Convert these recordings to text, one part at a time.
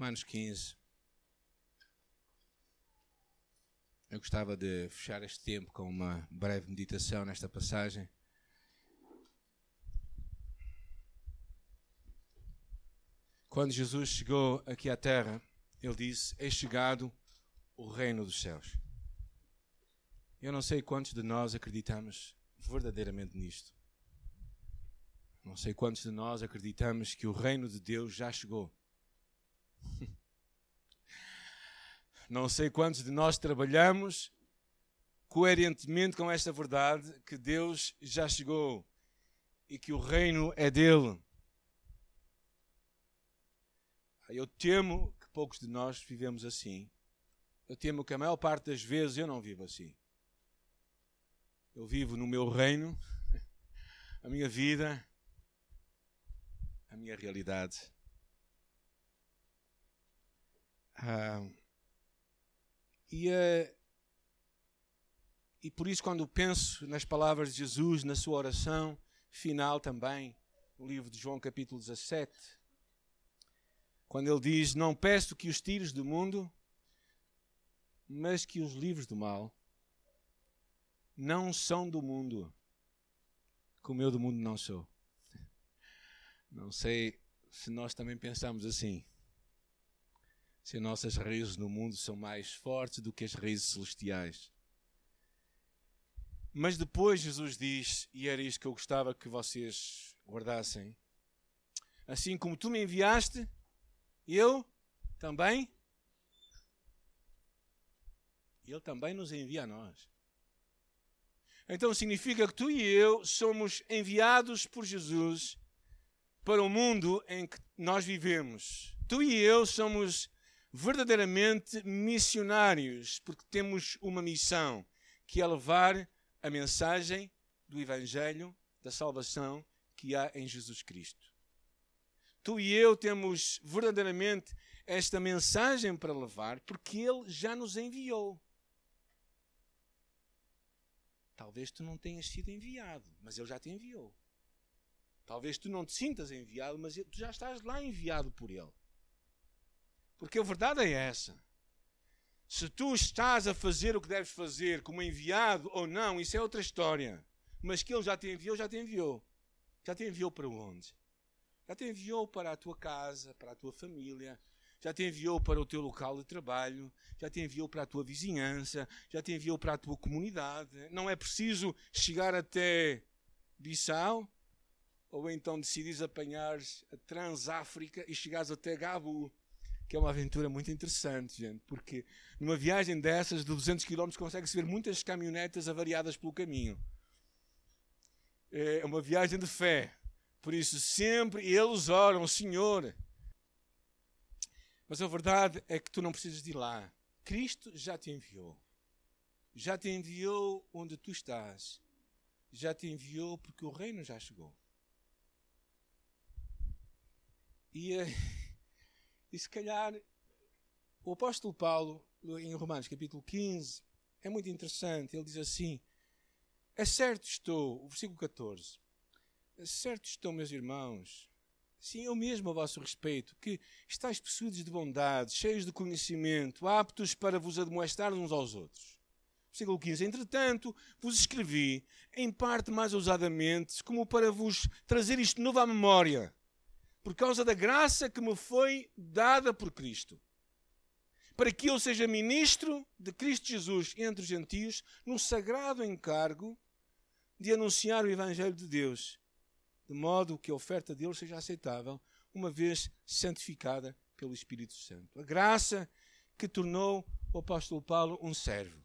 Romanos 15. Eu gostava de fechar este tempo com uma breve meditação nesta passagem. Quando Jesus chegou aqui à terra, ele disse: É chegado o reino dos céus. Eu não sei quantos de nós acreditamos verdadeiramente nisto. Não sei quantos de nós acreditamos que o reino de Deus já chegou. Não sei quantos de nós trabalhamos coerentemente com esta verdade que Deus já chegou e que o reino é dele. Eu temo que poucos de nós vivemos assim. Eu temo que a maior parte das vezes eu não vivo assim. Eu vivo no meu reino, a minha vida, a minha realidade. Ah, e, uh, e por isso, quando penso nas palavras de Jesus, na sua oração final também, no livro de João, capítulo 17, quando ele diz: Não peço que os tires do mundo, mas que os livres do mal. Não são do mundo, como eu do mundo não sou. Não sei se nós também pensamos assim. Se nossas raízes no mundo são mais fortes do que as raízes celestiais. Mas depois Jesus diz, e era isto que eu gostava que vocês guardassem: Assim como tu me enviaste, eu também. Ele também nos envia a nós. Então significa que tu e eu somos enviados por Jesus para o mundo em que nós vivemos. Tu e eu somos verdadeiramente missionários, porque temos uma missão, que é levar a mensagem do Evangelho da salvação que há em Jesus Cristo tu e eu temos verdadeiramente esta mensagem para levar porque Ele já nos enviou. Talvez tu não tenhas sido enviado, mas Ele já te enviou. Talvez tu não te sintas enviado, mas tu já estás lá enviado por Ele. Porque a verdade é essa. Se tu estás a fazer o que deves fazer como enviado ou não, isso é outra história. Mas que Ele já te enviou, já te enviou. Já te enviou para onde? já te enviou para a tua casa, para a tua família, já te enviou para o teu local de trabalho, já te enviou para a tua vizinhança, já te enviou para a tua comunidade. Não é preciso chegar até Bissau, ou então decides apanhar a Transáfrica e chegares até Gabu, que é uma aventura muito interessante, gente, porque numa viagem dessas de 200 km consegue-se ver muitas caminhonetas avariadas pelo caminho. É uma viagem de fé. Por isso, sempre eles oram, Senhor. Mas a verdade é que tu não precisas de ir lá. Cristo já te enviou. Já te enviou onde tu estás. Já te enviou porque o reino já chegou. E, eh, e se calhar o apóstolo Paulo, em Romanos capítulo 15, é muito interessante. Ele diz assim: É certo estou, o versículo 14 Certo estão, meus irmãos, sim, eu mesmo a vosso respeito, que estáis possuídos de bondade, cheios de conhecimento, aptos para vos admoestar uns aos outros. Versículo 15. Entretanto, vos escrevi, em parte mais ousadamente, como para vos trazer isto novo à memória, por causa da graça que me foi dada por Cristo. Para que eu seja ministro de Cristo Jesus entre os gentios, no sagrado encargo de anunciar o Evangelho de Deus de modo que a oferta deles seja aceitável, uma vez santificada pelo Espírito Santo. A graça que tornou o apóstolo Paulo um servo.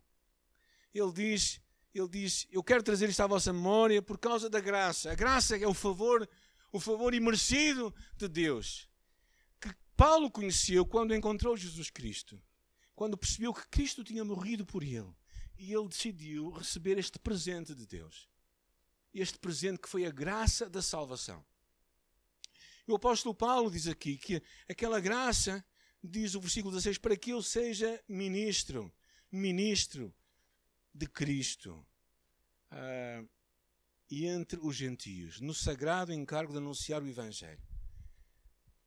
Ele diz, ele diz, eu quero trazer isto à vossa memória por causa da graça. A graça é o favor, o favor imerecido de Deus. Que Paulo conheceu quando encontrou Jesus Cristo. Quando percebeu que Cristo tinha morrido por ele. E ele decidiu receber este presente de Deus este presente que foi a graça da salvação. E o apóstolo Paulo diz aqui que aquela graça, diz o versículo 16, para que eu seja ministro, ministro de Cristo. Uh, e entre os gentios, no sagrado encargo de anunciar o Evangelho.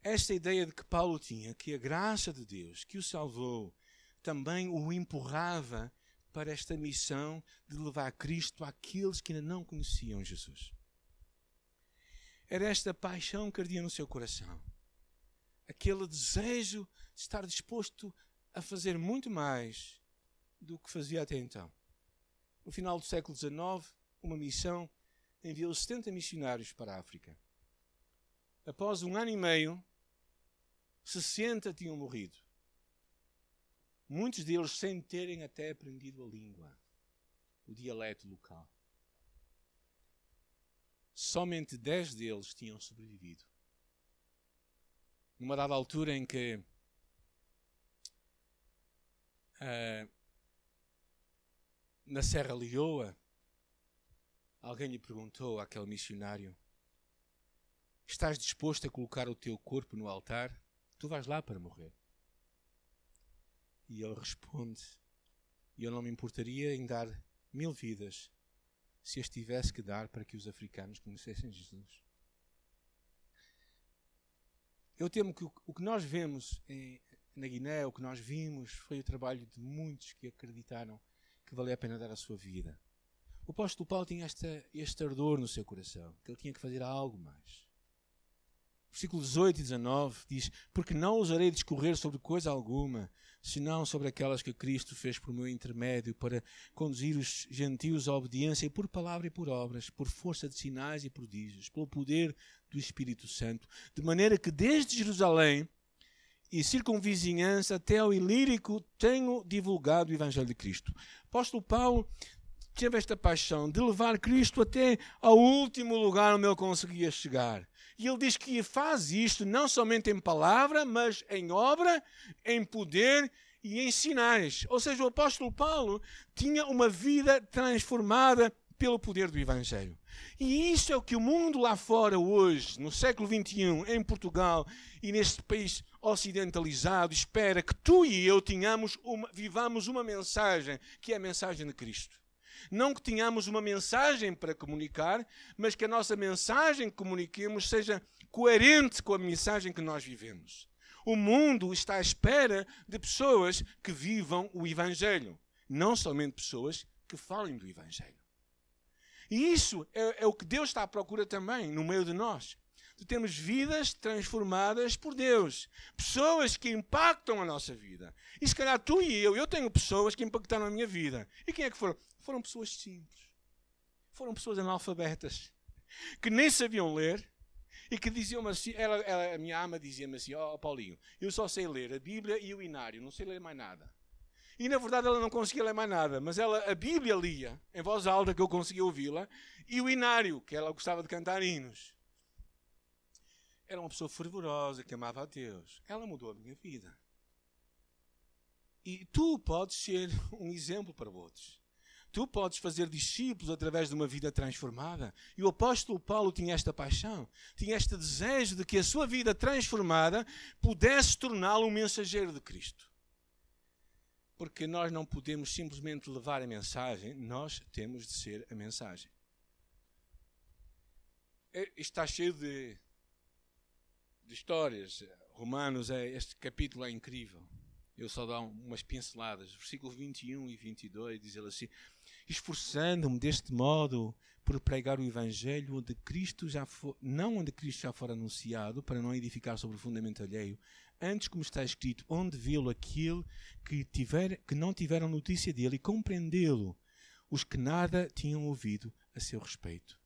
esta ideia de que Paulo tinha, que a graça de Deus que o salvou também o empurrava para esta missão de levar Cristo àqueles que ainda não conheciam Jesus. Era esta paixão que ardia no seu coração. Aquele desejo de estar disposto a fazer muito mais do que fazia até então. No final do século XIX, uma missão enviou 70 missionários para a África. Após um ano e meio, 60 tinham morrido. Muitos deles sem terem até aprendido a língua, o dialeto local. Somente 10 deles tinham sobrevivido. Numa dada altura em que uh, na Serra Leoa, alguém lhe perguntou àquele missionário: Estás disposto a colocar o teu corpo no altar? Tu vais lá para morrer. E ele responde: Eu não me importaria em dar mil vidas se as tivesse que dar para que os africanos conhecessem Jesus. Eu temo que o que nós vemos em, na Guiné, o que nós vimos, foi o trabalho de muitos que acreditaram que valia a pena dar a sua vida. O apóstolo Paulo tinha este ardor no seu coração, que ele tinha que fazer algo mais. Versículos 18 e 19 diz: Porque não ousarei discorrer sobre coisa alguma, senão sobre aquelas que Cristo fez por meu intermédio para conduzir os gentios à obediência por palavra e por obras, por força de sinais e prodígios, pelo poder do Espírito Santo, de maneira que desde Jerusalém e circunvizinhança até ao Ilírico tenho divulgado o Evangelho de Cristo. Apóstolo Paulo teve esta paixão de levar Cristo até ao último lugar onde ele conseguia chegar. E ele diz que faz isto não somente em palavra, mas em obra, em poder e em sinais. Ou seja, o apóstolo Paulo tinha uma vida transformada pelo poder do Evangelho. E isso é o que o mundo lá fora hoje, no século XXI, em Portugal e neste país ocidentalizado, espera que tu e eu tenhamos uma, vivamos uma mensagem, que é a mensagem de Cristo. Não que tenhamos uma mensagem para comunicar, mas que a nossa mensagem que comuniquemos seja coerente com a mensagem que nós vivemos. O mundo está à espera de pessoas que vivam o Evangelho, não somente pessoas que falem do Evangelho. E isso é, é o que Deus está à procura também no meio de nós de termos vidas transformadas por Deus. Pessoas que impactam a nossa vida. E se calhar tu e eu, eu tenho pessoas que impactaram a minha vida. E quem é que foram? Foram pessoas simples. Foram pessoas analfabetas. Que nem sabiam ler. E que diziam-me assim, ela, ela, a minha ama dizia-me assim, ó oh, Paulinho, eu só sei ler a Bíblia e o Inário, não sei ler mais nada. E na verdade ela não conseguia ler mais nada, mas ela a Bíblia lia em voz alta que eu conseguia ouvi-la e o Inário, que ela gostava de cantar hinos. Era uma pessoa fervorosa que amava a Deus. Ela mudou a minha vida. E tu podes ser um exemplo para outros. Tu podes fazer discípulos através de uma vida transformada. E o apóstolo Paulo tinha esta paixão, tinha este desejo de que a sua vida transformada pudesse torná-lo um mensageiro de Cristo. Porque nós não podemos simplesmente levar a mensagem, nós temos de ser a mensagem. É, está cheio de de histórias. Romanos, é, este capítulo é incrível. Eu só dou umas pinceladas. Versículo 21 e 22 diz ele assim: Esforçando-me deste modo por pregar o Evangelho onde Cristo já for, não onde Cristo já for anunciado, para não edificar sobre o fundamento alheio, antes como está escrito, onde vê-lo aquele que, tiver, que não tiveram notícia dele e compreendê-lo, os que nada tinham ouvido a seu respeito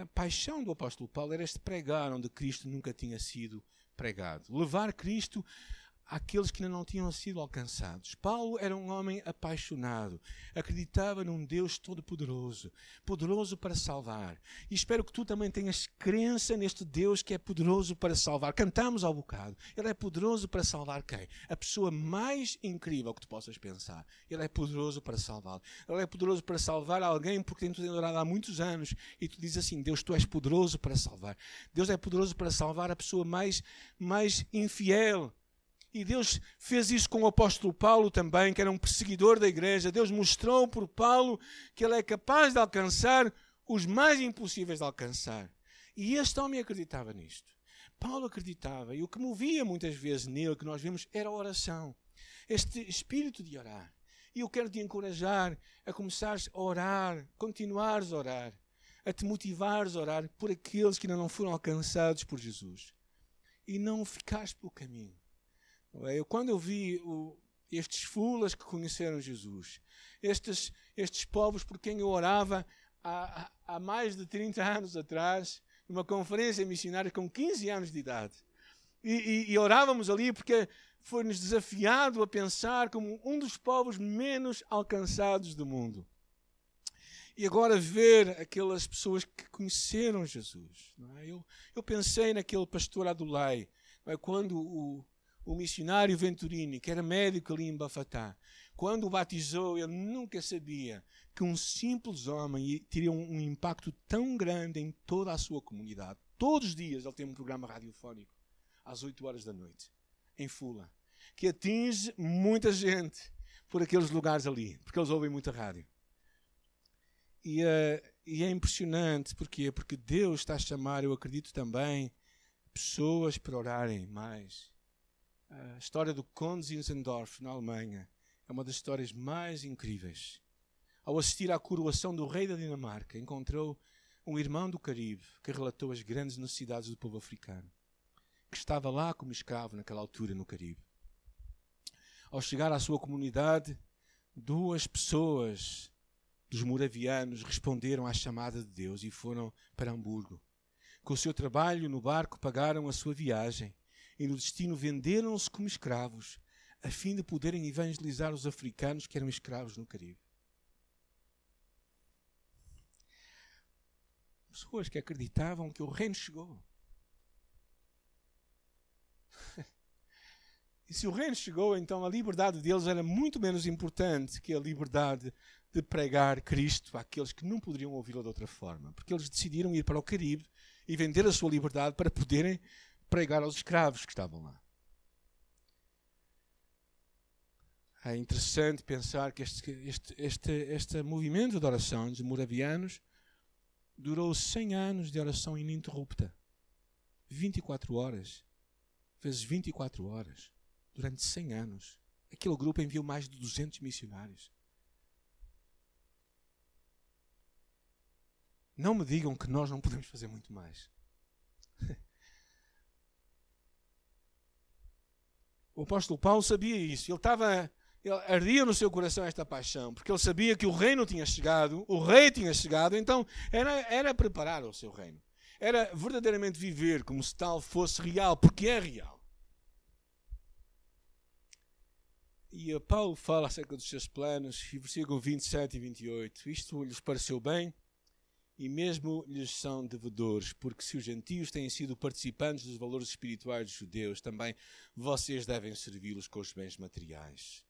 a paixão do apóstolo Paulo era este pregar onde Cristo nunca tinha sido pregado. Levar Cristo àqueles que ainda não tinham sido alcançados. Paulo era um homem apaixonado, acreditava num Deus todo-poderoso, poderoso para salvar. E espero que tu também tenhas crença neste Deus que é poderoso para salvar. Cantamos ao bocado. Ele é poderoso para salvar quem? A pessoa mais incrível que tu possas pensar. Ele é poderoso para salvar. Ele é poderoso para salvar alguém porque tem-te adorado há muitos anos e tu dizes assim: Deus, tu és poderoso para salvar. Deus é poderoso para salvar a pessoa mais, mais infiel e Deus fez isso com o apóstolo Paulo também, que era um perseguidor da igreja. Deus mostrou por Paulo que ele é capaz de alcançar os mais impossíveis de alcançar. E este homem acreditava nisto. Paulo acreditava e o que movia muitas vezes nele, que nós vemos, era a oração. Este espírito de orar. E eu quero te encorajar a começares a orar, continuares a orar, a te motivares a orar por aqueles que ainda não foram alcançados por Jesus. E não ficares pelo caminho. Eu, quando eu vi o, estes fulas que conheceram Jesus, estes, estes povos por quem eu orava há, há mais de 30 anos atrás, numa conferência missionária com 15 anos de idade. E, e, e orávamos ali porque foi-nos desafiado a pensar como um dos povos menos alcançados do mundo. E agora ver aquelas pessoas que conheceram Jesus. É? Eu, eu pensei naquele pastor Adulai, é? quando o, o missionário Venturini, que era médico ali em Bafatá, quando o batizou, ele nunca sabia que um simples homem teria um, impacto tão grande em toda a sua comunidade. Todos os dias ele tem um programa radiofónico, às 8 horas da noite, em Fula, que atinge muita gente por aqueles lugares ali, porque eles ouvem muita rádio. E, uh, e é impressionante, porquê? Porque Deus está a chamar, eu acredito também, pessoas para orarem mais a história do Conde Zinzendorf, na Alemanha, é uma das histórias mais incríveis. Ao assistir à coroação do rei da Dinamarca, encontrou um irmão do Caribe que relatou as grandes necessidades do povo africano, que estava lá como escravo naquela altura no Caribe. Ao chegar à sua comunidade, duas pessoas dos moravianos responderam à chamada de Deus e foram para Hamburgo. Com o seu trabalho no barco, pagaram a sua viagem e no destino venderam-se como escravos, a fim de poderem evangelizar os africanos que eram escravos no Caribe. Pessoas que acreditavam que o reino chegou. E se o reino chegou, então a liberdade deles era muito menos importante que a liberdade de pregar Cristo àqueles que não poderiam ouvi-lo de outra forma. Porque eles decidiram ir para o Caribe e vender a sua liberdade para poderem pregar aos escravos que estavam lá. É interessante pensar que este, este, este, este movimento de oração dos moravianos durou 100 anos de oração ininterrupta. 24 horas. Vezes 24 horas. Durante 100 anos. Aquele grupo enviou mais de 200 missionários. Não me digam que nós não podemos fazer muito mais. O apóstolo Paulo sabia isso. Ele estava. Ele ardia no seu coração esta paixão, porque ele sabia que o reino tinha chegado, o rei tinha chegado, então era, era preparar o seu reino. Era verdadeiramente viver como se tal fosse real, porque é real. E Paulo fala acerca dos seus planos, e versículo 27 e 28. Isto lhes pareceu bem, e mesmo lhes são devedores, porque se os gentios têm sido participantes dos valores espirituais dos judeus, também vocês devem servi-los com os bens materiais.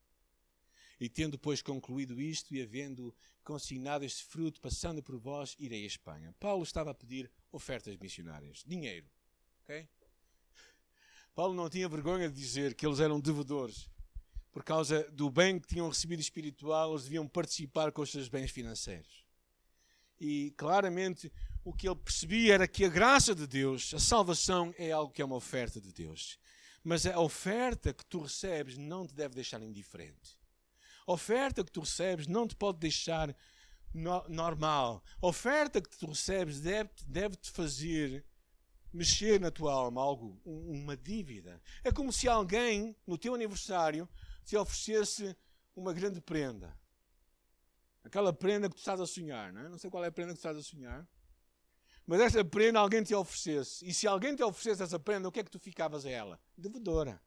E tendo, pois, concluído isto e havendo consignado este fruto, passando por vós, irei à Espanha. Paulo estava a pedir ofertas missionárias, dinheiro. Paulo não tinha vergonha de dizer que eles eram devedores. Por causa do bem que tinham recebido espiritual, eles deviam participar com os seus bens financeiros. E claramente o que ele percebia era que a graça de Deus, a salvação, é algo que é uma oferta de Deus. Mas a oferta que tu recebes não te deve deixar indiferente. A oferta que tu recebes não te pode deixar no, normal. A oferta que tu recebes deve-te deve -te fazer mexer na tua alma algo, uma dívida. É como se alguém, no teu aniversário, te oferecesse uma grande prenda. Aquela prenda que tu estás a sonhar, não é? Não sei qual é a prenda que tu estás a sonhar. Mas essa prenda alguém te oferecesse. E se alguém te oferecesse essa prenda, o que é que tu ficavas a ela? Devedora.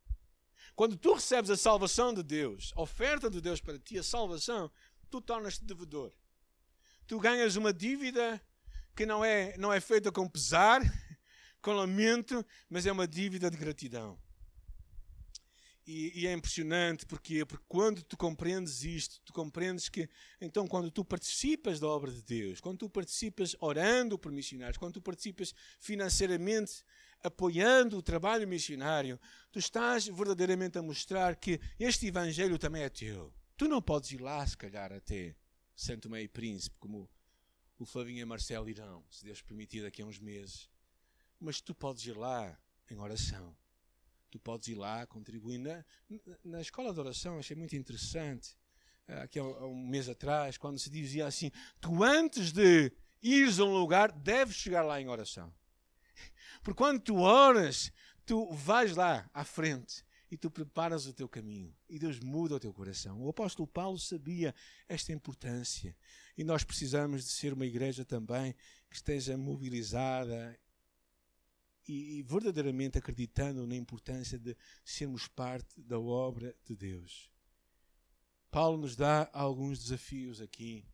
Quando tu recebes a salvação de Deus, a oferta de Deus para ti, a salvação, tu tornas-te devedor. Tu ganhas uma dívida que não é, não é feita com pesar, com lamento, mas é uma dívida de gratidão. E, e, é impressionante porque, porque quando tu compreendes isto, tu compreendes que então quando tu participas da obra de Deus, quando tu participas orando por missionários, quando tu participas financeiramente apoiando o trabalho missionário, tu estás verdadeiramente a mostrar que este evangelho também é teu. Tu não podes ir lá, se calhar, até Santo Meio Príncipe, como o Flavinho e Marcelo irão, se Deus permitir, daqui a uns meses. Mas tu podes ir lá em oração. Tu podes ir lá contribuir. Na, na escola de oração achei muito interessante, ah, aqui há um mês atrás, quando se dizia assim: tu antes de ires a um lugar, deves chegar lá em oração. Porque quando tu oras, tu vais lá à frente e tu preparas o teu caminho e Deus muda o teu coração. O apóstolo Paulo sabia esta importância e nós precisamos de ser uma igreja também que esteja mobilizada e, verdadeiramente acreditando na importância de sermos parte da obra de Deus. Paulo nos dá alguns desafios aqui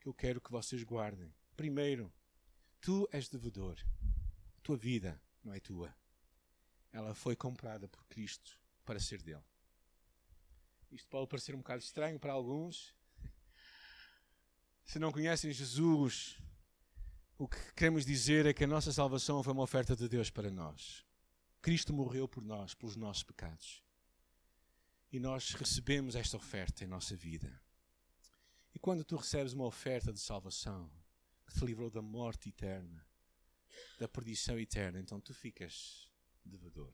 que eu quero que vocês guardem. Primeiro, tu és devedor. A tua vida não é tua. Ela foi comprada por Cristo para ser dele. Isto pode parecer um bocado estranho para alguns. Se não conhecem Jesus, o que queremos dizer é que a nossa salvação foi uma oferta de Deus para nós. Cristo morreu por nós, pelos nossos pecados. E nós recebemos esta oferta em nossa vida. E quando tu recebes uma oferta de salvação, que te livrou da morte eterna, da perdição eterna, então tu ficas devedor.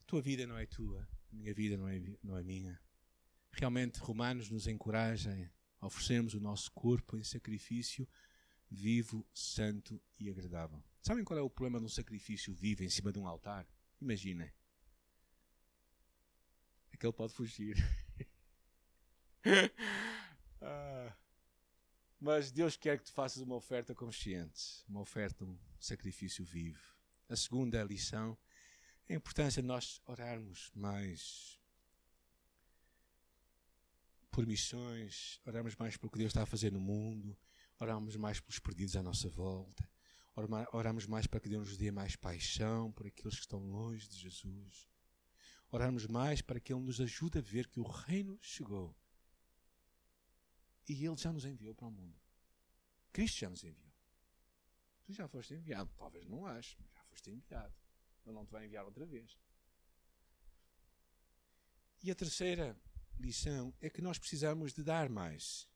A tua vida não é tua, a minha vida não é, não é minha. Realmente, Romanos nos encoraja oferecermos o nosso corpo em sacrifício vivo, santo e agradável. Sabem qual é o problema de um sacrifício vivo em cima de um altar? Imaginem. É que ele pode fugir. ah, mas Deus quer que tu faças uma oferta consciente, uma oferta, um sacrifício vivo. A segunda lição é a importância de nós orarmos mais por missões, oramos mais pelo que Deus está a fazer no mundo, oramos mais pelos perdidos à nossa volta, oramos mais para que Deus nos dê mais paixão por aqueles que estão longe de Jesus. Oramos mais para que Ele nos ajude a ver que o reino chegou. E Ele já nos enviou para o mundo. Cristo já nos enviou. Tu já foste enviado. Talvez não aches, mas já foste enviado. Ele não te vai enviar outra vez. E a terceira lição é que nós precisamos de dar mais.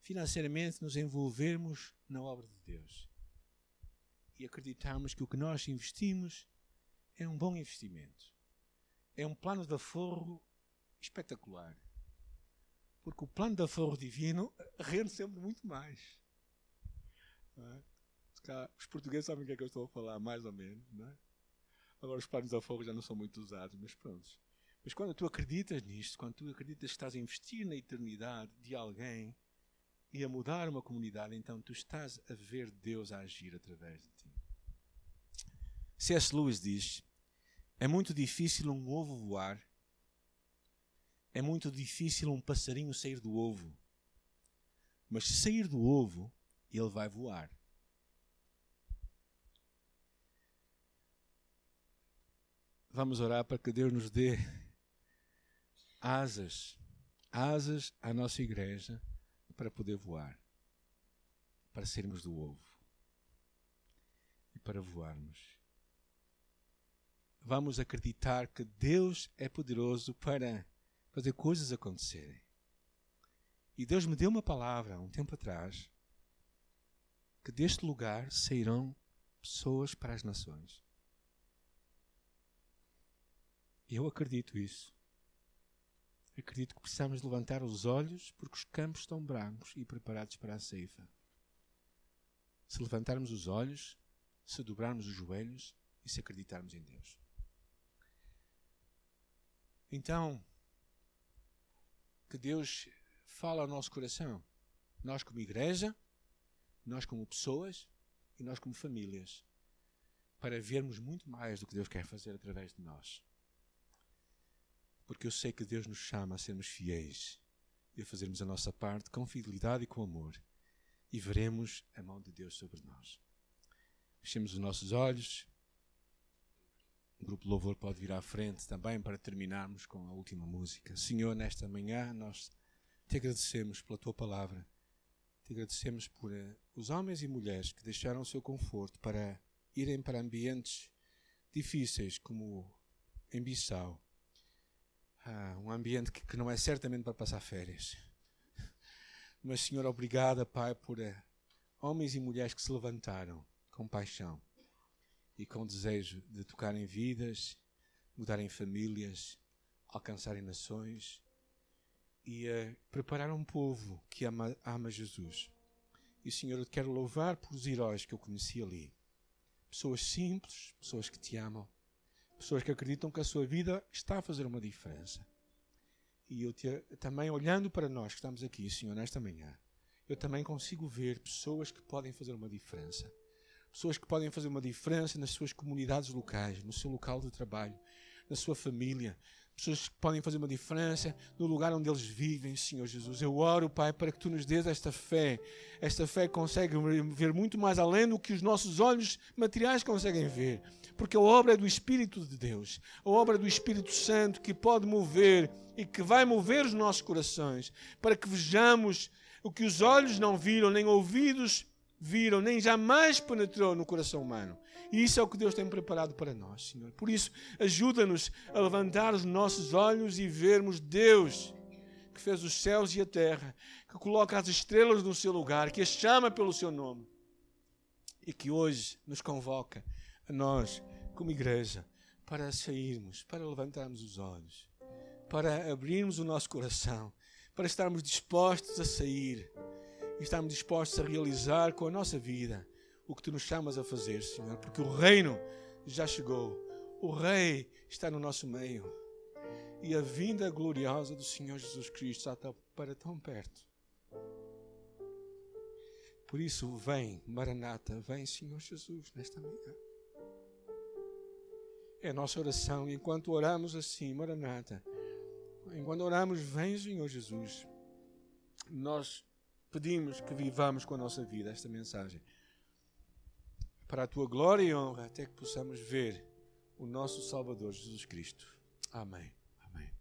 Financeiramente nos envolvermos na obra de Deus. E acreditarmos que o que nós investimos é um bom investimento. É um plano de aforro espetacular. Porque o plano de aforro divino rende sempre muito mais. É? Os portugueses sabem o que é que eu estou a falar, mais ou menos. É? Agora os planos de aforro já não são muito usados, mas pronto. Mas quando tu acreditas nisto, quando tu acreditas que estás a investir na eternidade de alguém e a mudar uma comunidade, então tu estás a ver Deus a agir através de ti. C.S. Lewis diz: é muito difícil um ovo voar, é muito difícil um passarinho sair do ovo, mas se sair do ovo, ele vai voar. Vamos orar para que Deus nos dê asas, asas à nossa igreja para poder voar, para sermos do ovo e para voarmos. Vamos acreditar que Deus é poderoso para fazer coisas acontecerem. E Deus me deu uma palavra há um tempo atrás que deste lugar sairão pessoas para as nações. Eu acredito isso acredito que precisamos levantar os olhos porque os campos estão brancos e preparados para a ceifa. Se levantarmos os olhos, se dobrarmos os joelhos e se acreditarmos em Deus. Então, que Deus fala ao nosso coração. Nós, como igreja, nós, como pessoas e nós, como famílias, para vermos muito mais do que Deus quer fazer através de nós porque eu sei que Deus nos chama a sermos fiéis e a fazermos a nossa parte com fidelidade e com amor, e veremos a mão de Deus sobre nós. Fechemos os nossos olhos. O grupo Louvor pode vir à frente também para terminarmos com a última música. Senhor, nesta manhã nós te agradecemos pela tua palavra. Te agradecemos por uh, os homens e mulheres que deixaram o seu conforto para irem para ambientes difíceis como em Bissau ah, um ambiente que, que, não é certamente para passar férias. Mas, Senhor, obrigada, Pai, por uh, homens e mulheres que se levantaram com paixão e com desejo de tocar em vidas, mudar em famílias, alcançarem nações e uh, preparar um povo que ama, ama Jesus. E, Senhor, eu te quero louvar por os heróis que eu conheci ali. Pessoas simples, pessoas que te amam, pessoas que acreditam que a sua vida está a fazer uma diferença. E eu te, também, olhando para nós que estamos aqui, Senhor, nesta manhã, eu também consigo ver pessoas que podem fazer uma diferença. Pessoas que podem fazer uma diferença nas suas comunidades locais, no seu local de trabalho, na sua família, pessoas que podem fazer uma diferença no lugar onde eles vivem, Senhor Jesus. Eu oro, Pai, para que tu nos dês esta fé. Esta fé consegue ver muito mais além do que os nossos olhos materiais conseguem ver. Porque a obra é do Espírito de Deus, a obra do Espírito Santo que pode mover e que vai mover os nossos corações para que vejamos o que os olhos não viram, nem ouvidos viram, nem jamais penetrou no coração humano. E isso é o que Deus tem preparado para nós, Senhor. Por isso, ajuda-nos a levantar os nossos olhos e vermos Deus que fez os céus e a terra, que coloca as estrelas no seu lugar, que as chama pelo seu nome e que hoje nos convoca a nós, como igreja, para sairmos, para levantarmos os olhos, para abrirmos o nosso coração, para estarmos dispostos a sair e estarmos dispostos a realizar com a nossa vida o que tu nos chamas a fazer, Senhor, porque o reino já chegou, o Rei está no nosso meio e a vinda gloriosa do Senhor Jesus Cristo está para tão perto. Por isso, vem, Maranata, vem, Senhor Jesus, nesta manhã. É a nossa oração, enquanto oramos assim, Maranata, enquanto oramos, vem, Senhor Jesus, nós pedimos que vivamos com a nossa vida esta mensagem para a tua glória e honra, até que possamos ver o nosso Salvador Jesus Cristo. Amém.